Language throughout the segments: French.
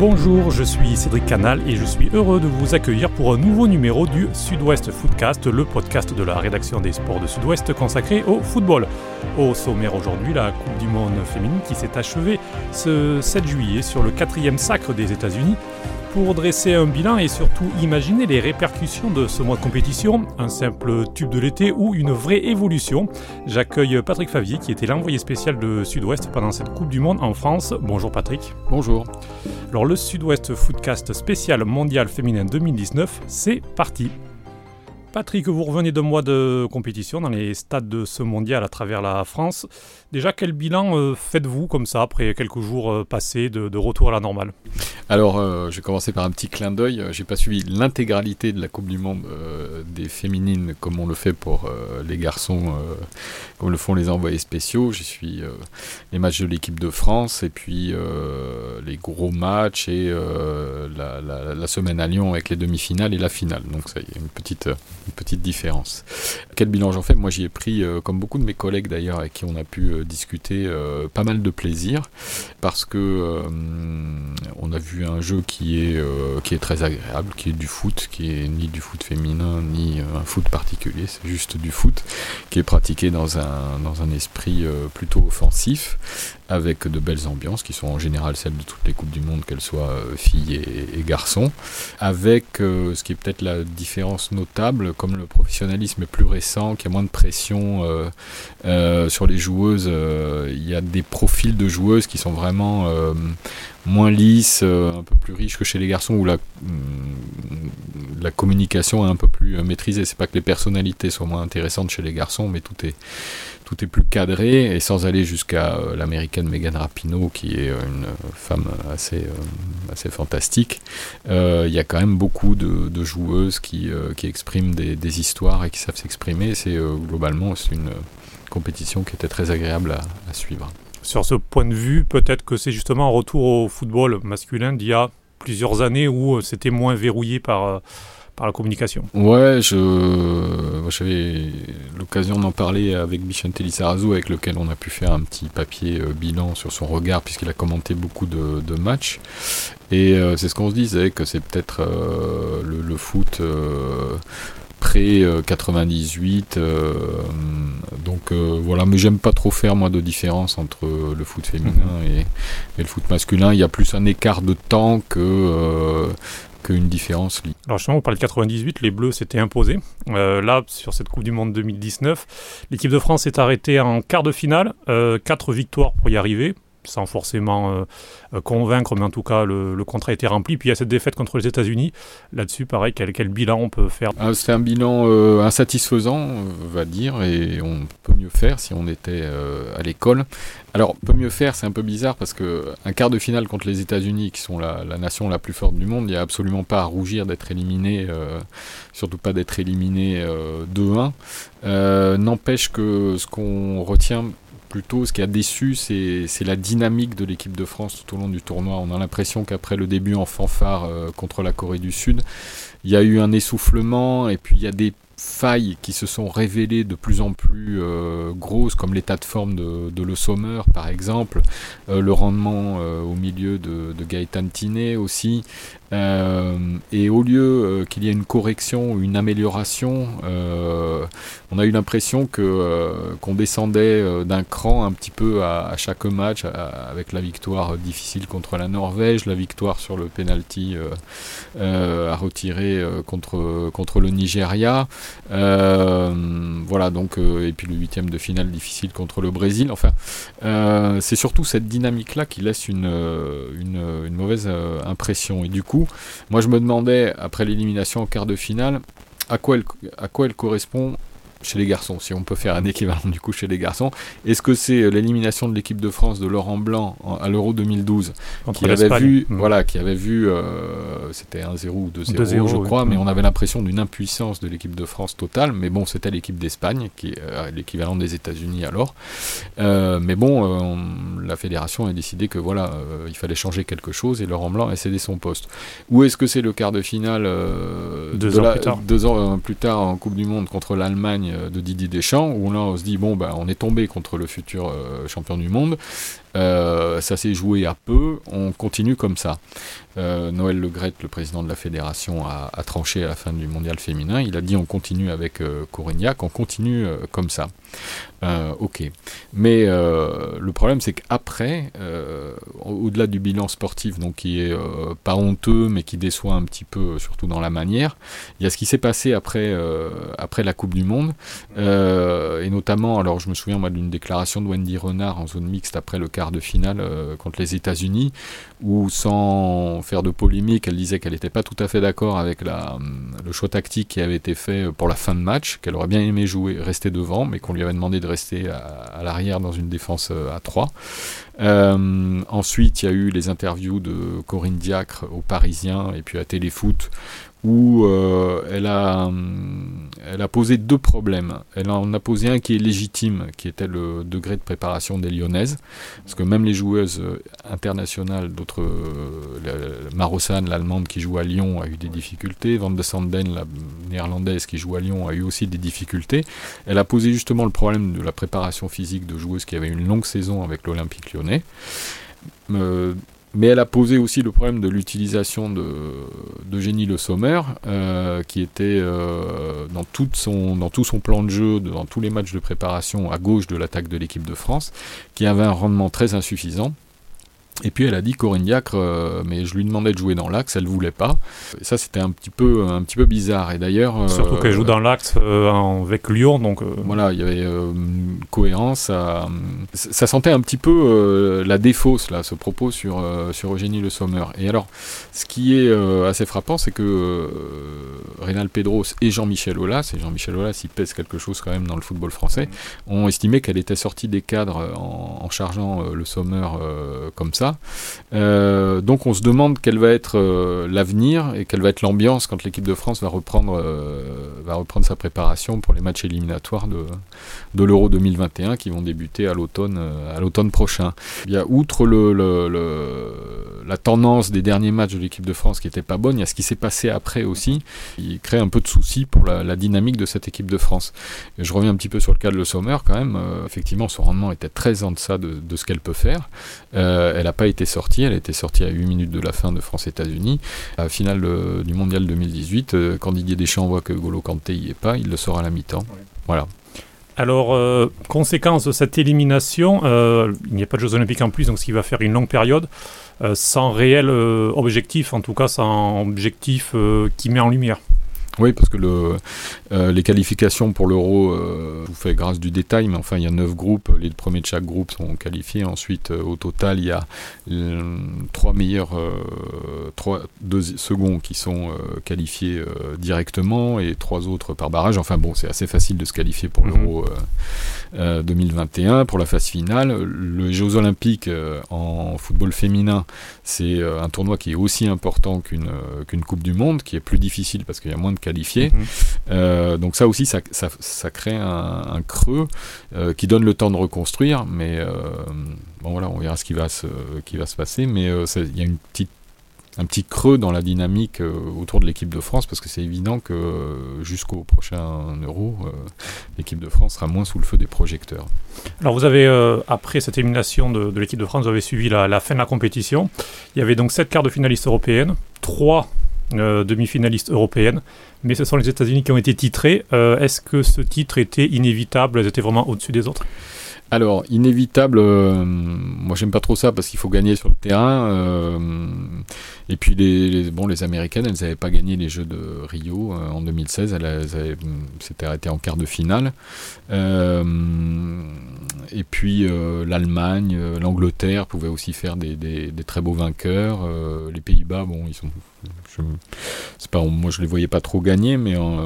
Bonjour, je suis Cédric Canal et je suis heureux de vous accueillir pour un nouveau numéro du Sud-Ouest Footcast, le podcast de la rédaction des sports de Sud-Ouest consacré au football. Au sommaire aujourd'hui, la Coupe du Monde féminine qui s'est achevée ce 7 juillet sur le quatrième sacre des États-Unis pour dresser un bilan et surtout imaginer les répercussions de ce mois de compétition, un simple tube de l'été ou une vraie évolution. J'accueille Patrick Favier qui était l'envoyé spécial de Sud-Ouest pendant cette Coupe du Monde en France. Bonjour Patrick. Bonjour. Alors le Sud-Ouest Footcast spécial mondial féminin 2019, c'est parti. Patrick, vous revenez de mois de compétition dans les stades de ce mondial à travers la France. Déjà, quel bilan euh, faites-vous comme ça après quelques jours euh, passés de, retour à la normale? Alors, euh, je vais commencer par un petit clin d'œil. J'ai pas suivi l'intégralité de la Coupe du Monde des féminines comme on le fait pour les garçons, comme le font les envoyés spéciaux. J'ai suivi les matchs de l'équipe de France et puis les gros matchs et la, la, semaine à Lyon avec les demi-finales et la finale. Donc, ça y est, une petite une petite différence. Quel bilan j'en fais? Moi j'y ai pris, euh, comme beaucoup de mes collègues d'ailleurs avec qui on a pu euh, discuter, euh, pas mal de plaisir parce que on a vu un jeu qui est, qui est très agréable, qui est du foot, qui est ni du foot féminin ni un foot particulier, c'est juste du foot qui est pratiqué dans un, dans un esprit plutôt offensif avec de belles ambiances qui sont en général celles de toutes les Coupes du Monde, qu'elles soient filles et, garçons, avec ce qui est peut-être la différence notable, comme le professionnalisme est plus récent, qu'il y a moins de pression euh, sur les joueuses, il y a des profils de joueuses qui sont vraiment moins lisses, un peu plus riches que chez les garçons, où la, mm, communication est un peu plus maîtrisée. C'est pas que les personnalités soient moins intéressantes chez les garçons, mais tout est tout est plus cadré et sans aller jusqu'à euh, l'américaine Megan Rapinoe qui est euh, une femme assez, euh, assez fantastique. Il y a quand même beaucoup de, joueuses qui, qui expriment des, histoires et qui savent s'exprimer. C'est globalement c'est une compétition qui était très agréable à, suivre. Sur ce point de vue, peut-être que c'est justement un retour au football masculin d'il y a plusieurs années où c'était moins verrouillé par la communication. Ouais, je, j'avais l'occasion d'en parler avec Bichente Lizarazu, avec lequel on a pu faire un petit papier euh, bilan sur son regard, puisqu'il a commenté beaucoup de, matchs. Et euh, c'est ce qu'on se disait, que c'est peut-être euh, le, foot pré 98 donc voilà mais j'aime pas trop faire moi de différence entre le foot féminin mhm. et, et, le foot masculin il y a plus un écart de temps que qu'une différence. Alors justement, on parle de 98, les Bleus s'étaient imposés. Euh, là, sur cette Coupe du Monde 2019, l'équipe de France s'est arrêtée en quart de finale, euh, quatre victoires pour y arriver sans forcément euh, euh, convaincre, mais en tout cas le, contrat a été rempli. Puis il y a cette défaite contre les États-Unis. Là-dessus, pareil, quel, bilan on peut faire? Ah, C'est un bilan euh, insatisfaisant, on va dire, et on peut mieux faire si on était à l'école. Alors, peut mieux faire, c'est un peu bizarre parce que un quart de finale contre les États-Unis, qui sont la, nation la plus forte du monde, il n'y a absolument pas à rougir d'être éliminé, surtout pas d'être éliminé 2-1. N'empêche que ce qu'on retient plutôt ce qui a déçu, c'est la dynamique de l'équipe de France tout au long du tournoi. On a l'impression qu'après le début en fanfare euh, contre la Corée du Sud, il y a eu un essoufflement et puis il y a des failles qui se sont révélées de plus en plus euh, grosses, comme l'état de forme de, Le Sommer par exemple, euh, le rendement au milieu de, de Gaëtan Tinet aussi, euh, et au lieu euh, qu'il y ait une correction une amélioration, euh, on a eu l'impression que qu'on descendait d'un cran un petit peu à, chaque match, avec la victoire difficile contre la Norvège, la victoire sur le penalty à retirer contre contre le Nigeria, voilà donc et puis le huitième de finale difficile contre le Brésil. Enfin, c'est surtout cette dynamique là qui laisse une, mauvaise impression et du coup moi je me demandais, après l'élimination en quart de finale, à quoi elle correspond chez les garçons, si on peut faire un équivalent du coup chez les garçons. Est-ce que c'est euh, l'élimination de l'équipe de France de Laurent Blanc à l'Euro 2012 qui avait, vu, mmh. voilà, qui avait vu, euh, c'était 1-0 ou 2-0 je crois, mais mmh. on avait l'impression d'une impuissance de l'équipe de France totale. Mais bon, c'était l'équipe d'Espagne, qui est euh, l'équivalent des États-Unis alors. mais bon, la fédération a décidé que voilà, il fallait changer quelque chose et Laurent Blanc a cédé son poste. Ou est-ce que c'est le quart de finale deux, ans plus tard. deux ans plus tard en Coupe du Monde contre l'Allemagne de Didier Deschamps, où là on se dit bon ben on est tombé contre le futur champion du monde, ça s'est joué à peu, on continue comme ça. Noël Le le président de la fédération, a, tranché à la fin du mondial féminin. Il a dit on continue avec Corignac, on continue comme ça. ok. Mais le problème c'est qu'après, au-delà du bilan sportif, donc qui est pas honteux mais qui déçoit un petit peu, surtout dans la manière, il y a ce qui s'est passé après, euh, après la Coupe du Monde, euh, et notamment, alors je me souviens d'une déclaration de Wendy Renard en zone mixte après le quart de finale euh, contre les États-Unis, où sans faire de polémique, elle disait qu'elle n'était pas tout à fait d'accord avec la, le choix tactique qui avait été fait pour la fin de match, qu'elle aurait bien aimé jouer, rester devant, mais qu'on lui avait demandé de rester à, l'arrière dans une défense à 3. ensuite, il y a eu les interviews de Corinne Diacre au Parisien et puis à Téléfoot où euh, elle, a, hum, elle a posé deux problèmes. Elle en a posé un qui est légitime, qui était le degré de préparation des Lyonnaises, parce que même les joueuses euh, internationales, d'autres, euh, l'allemande qui joue à Lyon, a eu des difficultés, Van de Sanden, la néerlandaise qui joue à Lyon, a eu aussi des difficultés. Elle a posé justement le problème de la préparation physique de joueuses qui avaient une longue saison avec l'Olympique lyonnais. Mais elle a posé aussi le problème de l'utilisation de, Génie Le Sommer, euh, qui était euh, dans, tout son plan de jeu, dans tous les matchs de préparation à gauche de l'attaque de l'équipe de France, qui avait un rendement très insuffisant. Et puis elle a dit Corinne Diacre, euh, mais je lui demandais de jouer dans l'axe, elle voulait pas. Et ça c'était un petit peu un petit peu bizarre. Et d'ailleurs euh, surtout qu'elle joue dans l'axe euh, avec Lyon, donc voilà, il y avait une cohérence. Ça, ça sentait un petit peu la défausse là, ce propos sur sur Eugénie Le Sommer. Et alors, ce qui est assez frappant, c'est que Rénal Pedros et Jean-Michel Aulas, et Jean-Michel Aulas, il pèse quelque chose quand même dans le football français, ont estimé qu'elle était sortie des cadres en, en chargeant Le Sommer comme ça. Euh, donc on se demande quel va être euh, l'avenir et quelle va être l'ambiance quand l'équipe de France va reprendre, euh, sa préparation pour les matchs éliminatoires de, l'Euro 2021 qui vont débuter à l'automne prochain. Il y a outre la tendance des derniers matchs de l'équipe de France qui n'était pas bonne, il y a ce qui s'est passé après aussi, qui crée un peu de soucis pour la, dynamique de cette équipe de France. Je reviens un petit peu sur le cas de Le Sommer quand même. effectivement, son rendement était très en deçà de, ce qu'elle peut faire. elle n'a pas été sortie, elle était sortie à 8 minutes de la fin de France-États-Unis. À la finale euh, du Mondial 2018, euh, quand Didier Deschamps voit que Golo Kanté y est pas, il le sort à la mi-temps. Voilà. Alors, euh, conséquence de cette élimination, il n'y a pas de Jeux Olympiques en plus, donc ce qui va faire une longue période, sans réel objectif, en tout cas sans objectif qui met en lumière. Oui, parce que le, euh, les qualifications pour l'euro, euh, je vous fais grâce du détail, mais enfin il y a neuf groupes, les premiers de chaque groupe sont qualifiés. Ensuite, euh, au total, il y a trois meilleurs, trois, deux seconds qui sont qualifiés directement et trois autres par barrage. Enfin bon, c'est assez facile de se qualifier pour mhm. l'euro 2021. Pour la phase finale, le Jeux Olympiques en football féminin, c'est un tournoi qui est aussi important qu'une qu'une Coupe du Monde, qui est plus difficile parce qu'il y a moins de qualifiés. Mhm. Euh, donc ça aussi, ça, ça, crée un, creux euh, qui donne le temps de reconstruire, mais euh, bon voilà, on verra ce qui va se, qui va se passer, mais il y a une petite un petit creux dans la dynamique autour de l'équipe de France parce que c'est évident que jusqu'au prochain Euro, l'équipe de France sera moins sous le feu des projecteurs. Alors vous avez, après cette élimination de, l'équipe de France, vous avez suivi la, la, fin de la compétition. Il y avait donc sept quarts de finalistes européennes, trois euh, demi-finaliste européenne, mais ce sont les États-Unis qui ont été titrés. Euh, est-ce que ce titre était inévitable? Elles étaient vraiment au-dessus des autres? Alors, inévitable, euh, moi j'aime pas trop ça parce qu'il faut gagner sur le terrain. Et puis, les, bon, les Américaines, elles n'avaient pas gagné les Jeux de Rio en 2016, elles, s'étaient arrêtées en quart de finale. et puis, l'Allemagne, l'Angleterre pouvaient aussi faire des, très beaux vainqueurs. les Pays-Bas, bon, ils sont. Je, pas, moi je les voyais pas trop gagner, mais en,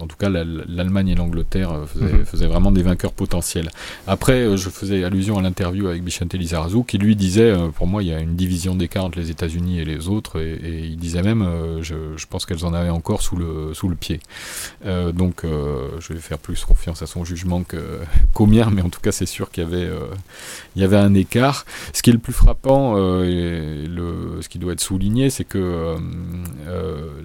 en tout cas, l'Allemagne et l'Angleterre faisaient, mhm. faisaient, vraiment des vainqueurs potentiels. Après, euh, je faisais allusion à l'interview avec Bichente Lizarazu qui lui disait, euh, pour moi, il y a une division d'écart entre les États-Unis et les autres, et, il disait même, euh, je, pense qu'elles en avaient encore sous le, sous le pied. donc, je vais faire plus confiance à son jugement qu'au mien, mais en tout cas, c'est sûr qu'il y avait, il y avait un écart. Ce qui est le plus frappant, et le, ce qui doit être souligné, c'est que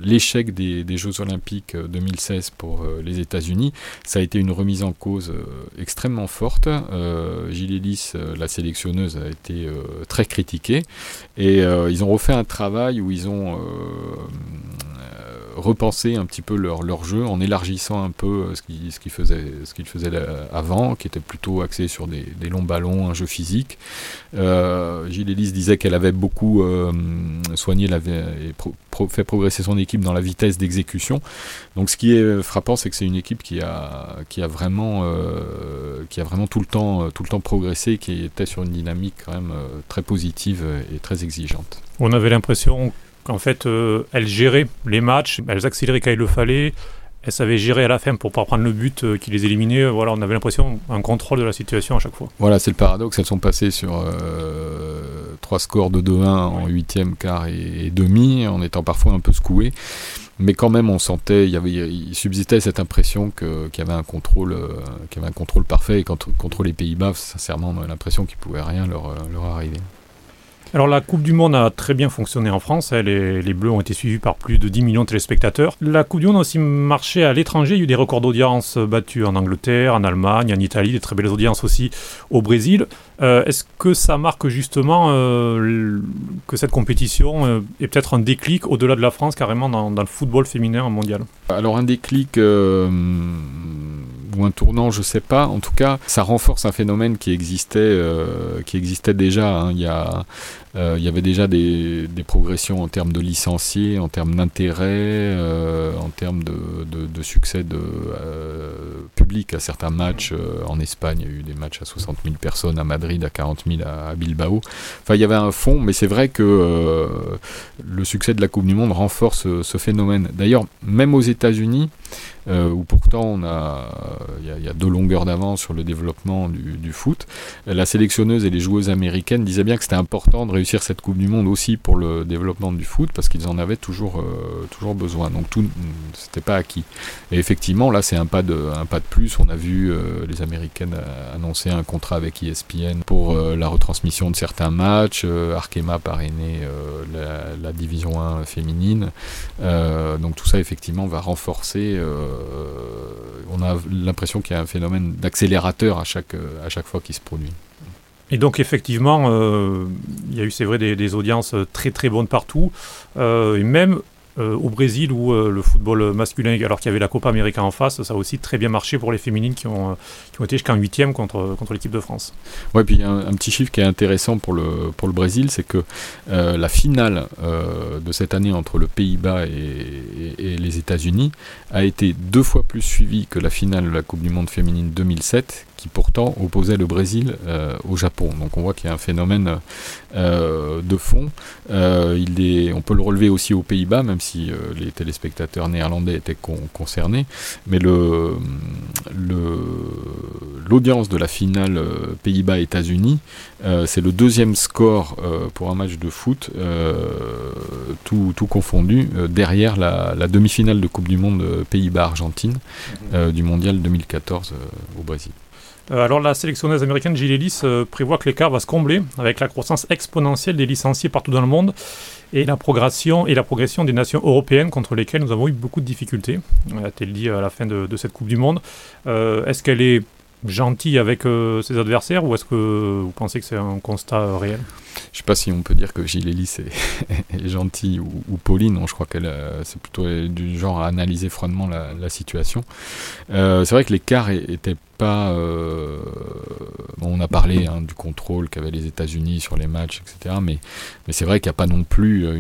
l'échec des, Jeux Olympiques 2016 pour les États-Unis, ça a été une remise en cause extrêmement forte. Gilles Ellis, la sélectionneuse, a été très critiquée. Et ils ont refait un travail où ils ont repenser un petit peu leur, leur jeu en élargissant un peu euh, ce qu'ils ce faisaient, ce qu'ils faisaient avant, qui était plutôt axé sur des, longs ballons, un jeu physique. Euh, Gilles Ellis disait qu'elle avait beaucoup euh, soigné la, et fait progresser son équipe dans la vitesse d'exécution. Donc ce qui est frappant, c'est que c'est une équipe qui a, qui a vraiment, qui a vraiment tout le temps, tout le temps progressé, qui était sur une dynamique quand même très positive et très exigeante. On avait l'impression en fait, euh, elle gérait les matchs, elles accéléraient quand il le fallait, elles savaient gérer à la fin pour pas prendre le but euh, qui les éliminait. Voilà, on avait l'impression un contrôle de la situation à chaque fois. Voilà, c'est le paradoxe. Elles sont passées sur euh, trois scores de 2-1 en huitième, quart et, demi, en étant parfois un peu secouées. Mais quand même, on sentait, il, y avait, il subsistait cette impression qu'il y avait un contrôle, qu'il y avait un contrôle parfait. Et contre, contre les Pays-Bas, sincèrement, on avait l'impression qu'il pouvait rien leur, leur arriver. Alors la Coupe du Monde a très bien fonctionné en France, hein. les, Bleus ont été suivis par plus de 10 millions de téléspectateurs. La Coupe du Monde a aussi marché à l'étranger, il y a eu des records d'audience battus en Angleterre, en Allemagne, en Italie, des très belles audiences aussi au Brésil. Euh, est-ce que ça marque justement euh, que cette compétition euh, est peut-être un déclic au-delà de la France, carrément dans, le football féminin mondial? Alors un déclic ou un tournant, je sais pas. En tout cas, ça renforce un phénomène qui existait, euh, qui existait déjà. Hein. Il, y a, euh, il y avait déjà des, des, progressions en termes de licenciés, en termes d'intérêt, euh, en termes de, de, succès de, public à certains matchs. en Espagne, il y a eu des matchs à 60 000 personnes, à Madrid à 40 000 à, Bilbao. Enfin, il y avait un fond, mais c'est vrai que le succès de la Coupe du Monde renforce ce phénomène. D'ailleurs, même aux États-Unis, euh, où pourtant il y, a deux longueurs d'avance sur le développement du, foot. La sélectionneuse et les joueuses américaines disaient bien que c'était important de réussir cette Coupe du Monde aussi pour le développement du foot parce qu'ils en avaient toujours, euh, toujours besoin. Donc tout, c'était pas acquis. Et effectivement, là, c'est un pas de, un pas de plus. On a vu euh, les Américaines annoncer un contrat avec ESPN pour la retransmission de certains matchs. Arkema parrainé la, division 1 féminine. donc tout ça, effectivement, va renforcer euh, on a l'impression qu'il y a un phénomène d'accélérateur à chaque, à chaque fois qu'il se produit. Et donc effectivement, euh, il y a eu, c'est vrai, des, audiences très très bonnes partout. Euh, et même euh, au Brésil où le football masculin, alors qu'il y avait la Copa América en face, ça a aussi très bien marché pour les féminines qui ont, qui ont été jusqu'en huitième contre, contre l'équipe de France. Ouais, puis il y a un, petit chiffre qui est intéressant pour le, pour le Brésil, c'est que la finale de cette année entre le Pays-Bas et, les États-Unis a été deux fois plus suivie que la finale de la Coupe du Monde féminine 2007 qui pourtant opposait le Brésil au Japon. Donc on voit qu'il y a un phénomène de fond. est, on peut le relever aussi aux Pays-Bas, même si euh, les téléspectateurs néerlandais étaient concernés. Mais l'audience de la finale euh, Pays-Bas-États-Unis, euh, c'est le deuxième score pour un match de foot, tout, confondu, derrière la, demi-finale de Coupe du Monde Pays-Bas-Argentine du Mondial 2014 au Brésil. Alors la sélectionneuse américaine Gilles Ellis prévoit que l'écart va se combler avec la croissance exponentielle des licenciés partout dans le monde et la progression, et la progression des nations européennes contre lesquelles nous avons eu beaucoup de difficultés, a-t-elle dit à la fin de, cette Coupe du Monde. Euh, est-ce qu'elle est gentille avec euh, ses adversaires ou est-ce que vous pensez que c'est un constat euh, réel? Je sais pas si on peut dire que Gilles Ellis est, gentille ou, Pauline. je crois qu'elle c'est plutôt du genre à analyser froidement la, situation. c'est vrai que l'écart était pas. Euh, on a parlé hein, du contrôle qu'avaient les États-Unis sur les matchs, etc. Mais, c'est vrai qu'il n'y a pas non plus euh,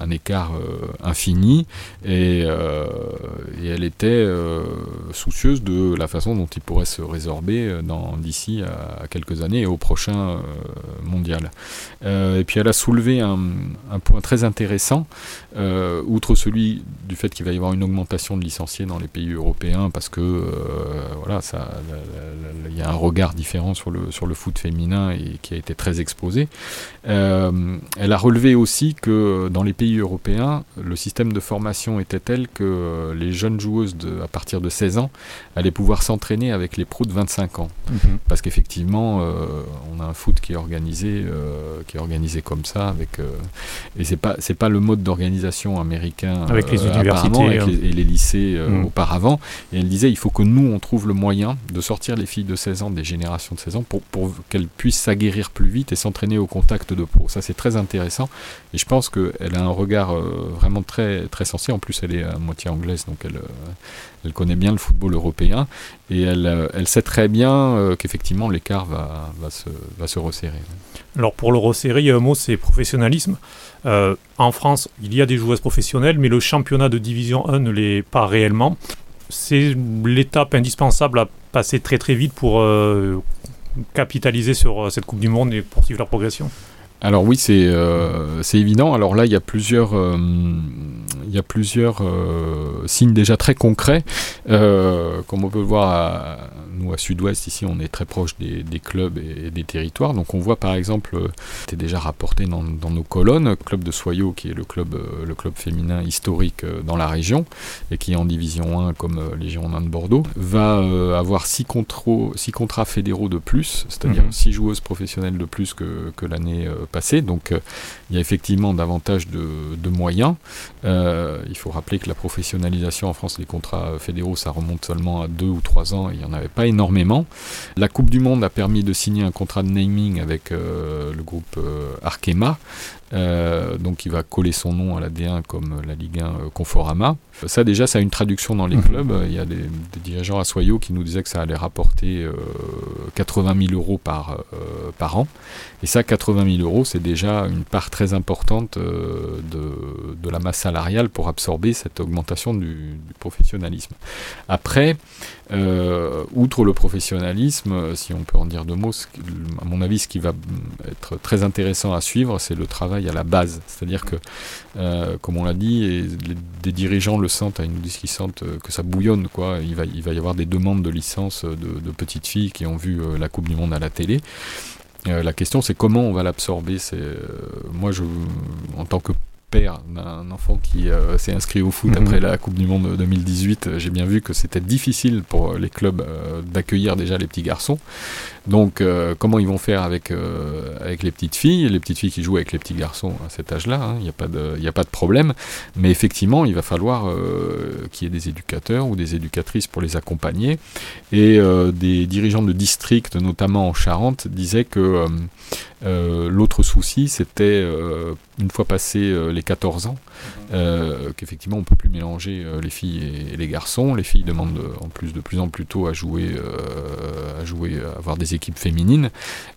un écart euh, infini. Et, elle était soucieuse de la façon dont il pourrait se résorber d'ici à, quelques années et au prochain mondial. Et puis elle a soulevé un, un point très intéressant, outre celui du fait qu'il va y avoir une augmentation de licenciés dans les pays européens, parce que voilà, ça il y a un regard différent sur le, sur le foot féminin et qui a été très exposé. Euh, elle a relevé aussi que dans les pays européens, le système de formation était tel que les jeunes joueuses de, à partir de 16 ans allaient pouvoir s'entraîner avec les pros de 25 ans. Mhm. Parce qu'effectivement, on a un foot qui est organisé, qui est organisé comme ça, avec, et c'est pas, c'est pas le mode d'organisation américain avec les universités et les lycées mhm. auparavant. Et elle disait, il faut que nous, on trouve le moyen de sortir les filles de 16 ans, des générations de 16 ans, pour, pour qu'elles puissent s'aguerrir plus vite et s'entraîner au contact de pro. Ça, c'est très intéressant. Et je pense qu'elle a un regard euh, vraiment très, très sensé. En plus, elle est à moitié anglaise, donc elle, euh, elle connaît bien le football européen. Et elle, euh, sait très bien qu'effectivement, l'écart va, se, resserrer. Alors, pour le resserrer, y a un mot, c'est professionnalisme. en France, il y a des joueuses professionnelles, mais le championnat de division 1 ne l'est pas réellement c'est l'étape indispensable à passer très très vite pour euh, capitaliser sur euh, cette Coupe du Monde et poursuivre la progression alors oui, c'est euh, évident. Alors là, il y a plusieurs, il y a plusieurs signes déjà très concrets, comme on peut le voir à, nous, à Sud-Ouest, ici, on est très proche des, clubs et, des territoires. Donc, on voit par exemple, c'était déjà rapporté dans, nos colonnes, club de Soyaux, qui est le club, euh, le club féminin historique euh, dans la région et qui est en division 1 comme euh, les Girondins de Bordeaux, va avoir 6 six contrats fédéraux de plus, c'est-à-dire 6 mhm. joueuses professionnelles de plus que, l'année passée. Donc, il y a effectivement davantage de, moyens. il faut rappeler que la professionnalisation en France, les contrats fédéraux, ça remonte seulement à 2 ou 3 ans. il n'y en avait pas énormément. La Coupe du Monde a permis de signer un contrat de naming avec euh, le groupe euh, Arkema, euh, donc il va coller son nom à la D1 comme la Ligue 1 Conforama. Ça déjà, ça a une traduction dans les mhm. clubs. Il y a des, dirigeants à Soyaux qui nous disaient que ça allait rapporter 80 000 euros par, par an. Et ça, 80 000 euros, c'est déjà une part très importante de, de, la masse salariale pour absorber cette augmentation du, du professionnalisme. Après, euh, outre le professionnalisme, si on peut en dire deux mots, à mon avis, ce qui va être très intéressant à suivre, c'est le travail à la base. C'est-à-dire que, euh, comme on l'a dit, et des dirigeants le sentent, ils nous disent qu'ils sentent que ça bouillonne. Quoi. Il, va, il va y avoir des demandes de licence de, petites filles qui ont vu euh, la Coupe du Monde à la télé. la question, c'est comment on va l'absorber. Moi, je, en tant que père d'un enfant qui euh, s'est inscrit au foot mhm. après la Coupe du Monde 2018, euh, j'ai bien vu que c'était difficile pour les clubs euh, d'accueillir déjà les petits garçons. Donc, comment ils vont faire avec, avec les petites filles? Les petites filles qui jouent avec les petits garçons à cet âge-là, hein, il n'y a, pas de, a pas de problème. Mais effectivement, il va falloir qu'il y ait des éducateurs ou des éducatrices pour les accompagner. Et des dirigeants de district, notamment en Charente, disaient que l'autre souci, c'était une fois passé les 14 ans, euh, qu'effectivement on peut plus mélanger euh, les filles et, les garçons. Les filles demandent en plus de plus en plus tôt à jouer, euh, à jouer, à avoir des équipes féminines.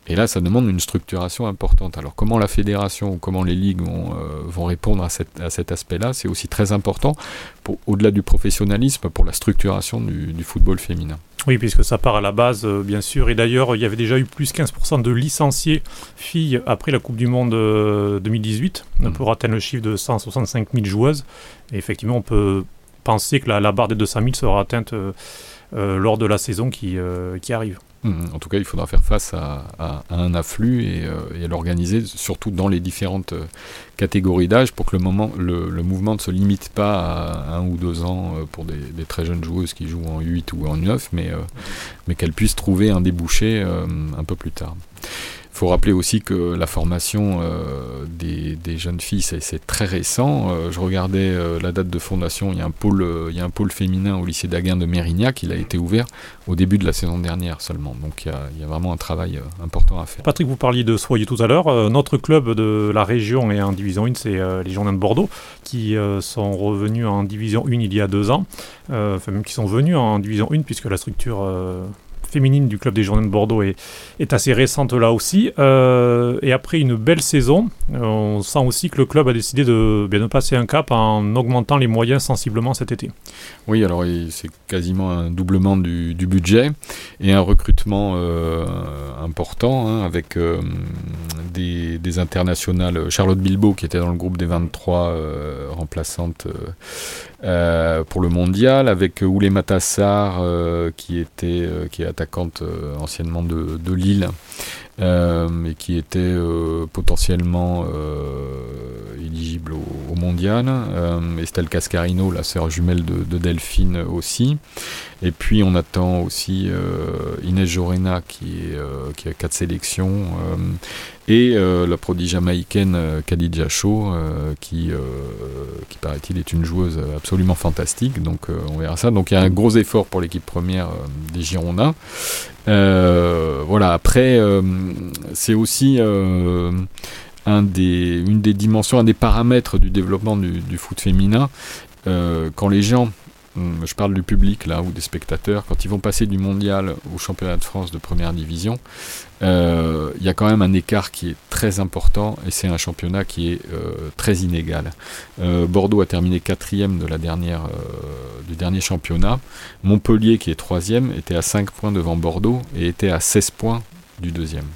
Et là, ça demande une structuration importante. Alors comment la fédération ou comment les ligues vont, vont répondre à, à cet aspect-là, c'est aussi très important, au-delà du professionnalisme, pour la structuration du football féminin. Oui, puisque ça part à la base, euh, bien sûr. Et d'ailleurs, il y avait déjà eu plus 15% de licenciés filles après la Coupe du Monde 2018. Euh, on mm. peut atteindre le chiffre de 165 000 joueuses. Et effectivement, on peut penser que la, barre des 200 000 sera atteinte euh, lors de la saison qui, qui arrive. Mhm. En tout cas, il faudra faire face à, un afflux euh, et, à l'organiser, surtout dans les différentes euh, catégories d'âge, pour que le, moment, le, mouvement ne se limite pas à un ou deux ans euh, pour des, très jeunes joueuses qui jouent en 8 ou en 9, mais, mais qu'elles puissent trouver un débouché un peu plus tard. Il faut rappeler aussi que la formation euh, des, jeunes filles, c'est très récent. Euh, je regardais euh, la date de fondation, il y, a un pôle, il y a un pôle féminin au lycée d'Aguin de Mérignac, il a été ouvert au début de la saison dernière seulement. Donc il y a, vraiment un travail important à faire. Patrick, vous parliez de Soyez tout à l'heure. notre club de la région est en division 1, c'est les Journaux de Bordeaux, qui sont revenus en division 1 il y a deux ans. enfin, même qui sont venus en division 1, puisque la structure féminine du club des Journées de Bordeaux est, assez récente là aussi. Euh, et après une belle saison, euh, on sent aussi que le club a décidé de, bien, de passer un cap en augmentant les moyens sensiblement cet été. Oui, alors c'est quasiment un doublement du, budget et un recrutement euh, important hein, avec des, des, internationales. Charlotte Bilbao, qui était dans le groupe des 23 remplaçantes pour le mondial, avec Oulé Matassar, qui, était, qui est attaquante anciennement de, Lille. Euh, et qui était euh, potentiellement euh, éligible au, mondial. Estelle Cascarino, la sœur jumelle de, Delphine aussi. Et puis on attend aussi Inès Jorena qui, est, qui a quatre sélections et la prodige jamaïcaine Khadija Shaw qui, qui paraît-il est une joueuse absolument fantastique. Donc on verra ça. Donc il y a un gros effort pour l'équipe première des Girondins. voilà, après c'est aussi euh, un des, une des dimensions, un des paramètres du développement du, foot féminin. Euh, quand les gens, je parle du public là ou des spectateurs, quand ils vont passer du mondial au championnat de France de première division, euh, il y a quand même un écart qui est très important et c'est un championnat qui est très inégal. Bordeaux a terminé quatrième de la dernière, du dernier championnat. Montpellier, qui est troisième, était à 5 points devant Bordeaux et était à 16 points du deuxième.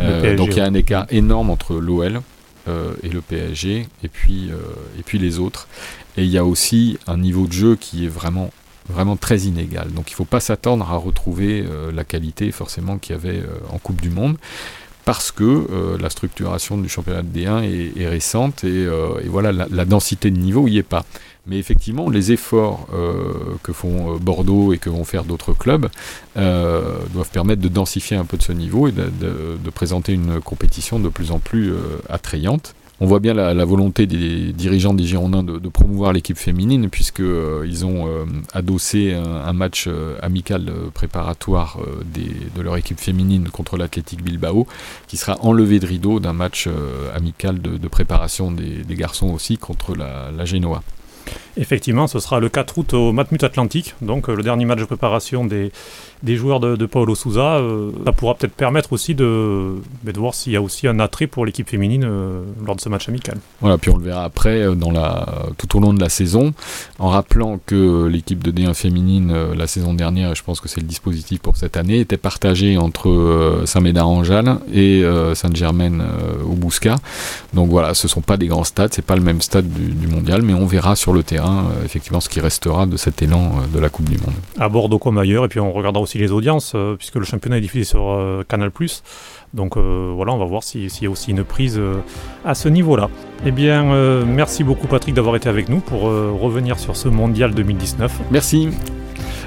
Euh, donc il y a un écart énorme entre l'OL euh, et le PSG, et puis, euh, et puis les autres. Et il y a aussi un niveau de jeu qui est vraiment vraiment très inégal. Donc il ne faut pas s'attendre à retrouver la qualité forcément qu'il y avait en Coupe du Monde parce que la structuration du championnat de D1 est, récente et, voilà la, la, densité de niveau n'y est pas. Mais effectivement, les efforts euh, que font euh, Bordeaux et que vont faire d'autres clubs euh, doivent permettre de densifier un peu de ce niveau et de, présenter une compétition de plus en plus attrayante. On voit bien la, volonté des dirigeants des Girondins de, promouvoir l'équipe féminine, puisqu'ils ont adossé un, match amical préparatoire de leur équipe féminine contre l'Athletic Bilbao, qui sera enlevé de rideau d'un match amical de, préparation des, garçons aussi contre la, la. Effectivement, ce sera le 4 août au Matmut Atlantique, donc euh, le dernier match de préparation des, des joueurs de, de Paulo Souza. Euh, ça pourra peut-être permettre aussi de, bah, de voir s'il y a aussi un attrait pour l'équipe féminine euh, lors de ce match amical. Voilà, puis on le verra après dans la, tout au long de la saison, en rappelant que l'équipe de D1 féminine la saison dernière, et je pense que c'est le dispositif pour cette année, était partagée entre Saint-Médard-en-Jalles et Sainte-Germaine au Bouscat. Donc voilà, ce ne sont pas des grands stades, c'est pas le même stade du, du mondial, mais on verra sur le terrain, euh, effectivement, ce qui restera de cet élan euh, de la Coupe du Monde. À Bordeaux comme ailleurs, et puis on regardera aussi les audiences, euh, puisque le championnat est diffusé sur Canal+. Donc voilà, on va voir s'il y a aussi une prise à ce niveau-là. Eh bien, merci beaucoup Patrick d'avoir été avec nous pour revenir sur ce mondial 2019. Merci.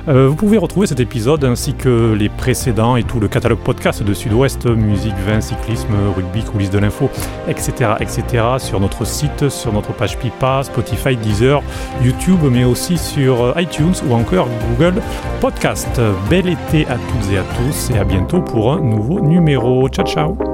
Euh, vous pouvez retrouver cet épisode ainsi que les précédents et tout le catalogue podcast de Sud-Ouest, musique, vin, cyclisme, rugby, coulisses de l'info, etc., etc. sur notre site, sur notre page Pipa, Spotify, Deezer, YouTube, mais aussi sur euh, iTunes ou encore Google Podcast. Bel été à toutes et à tous et à bientôt pour un nouveau numéro. Ciao ciao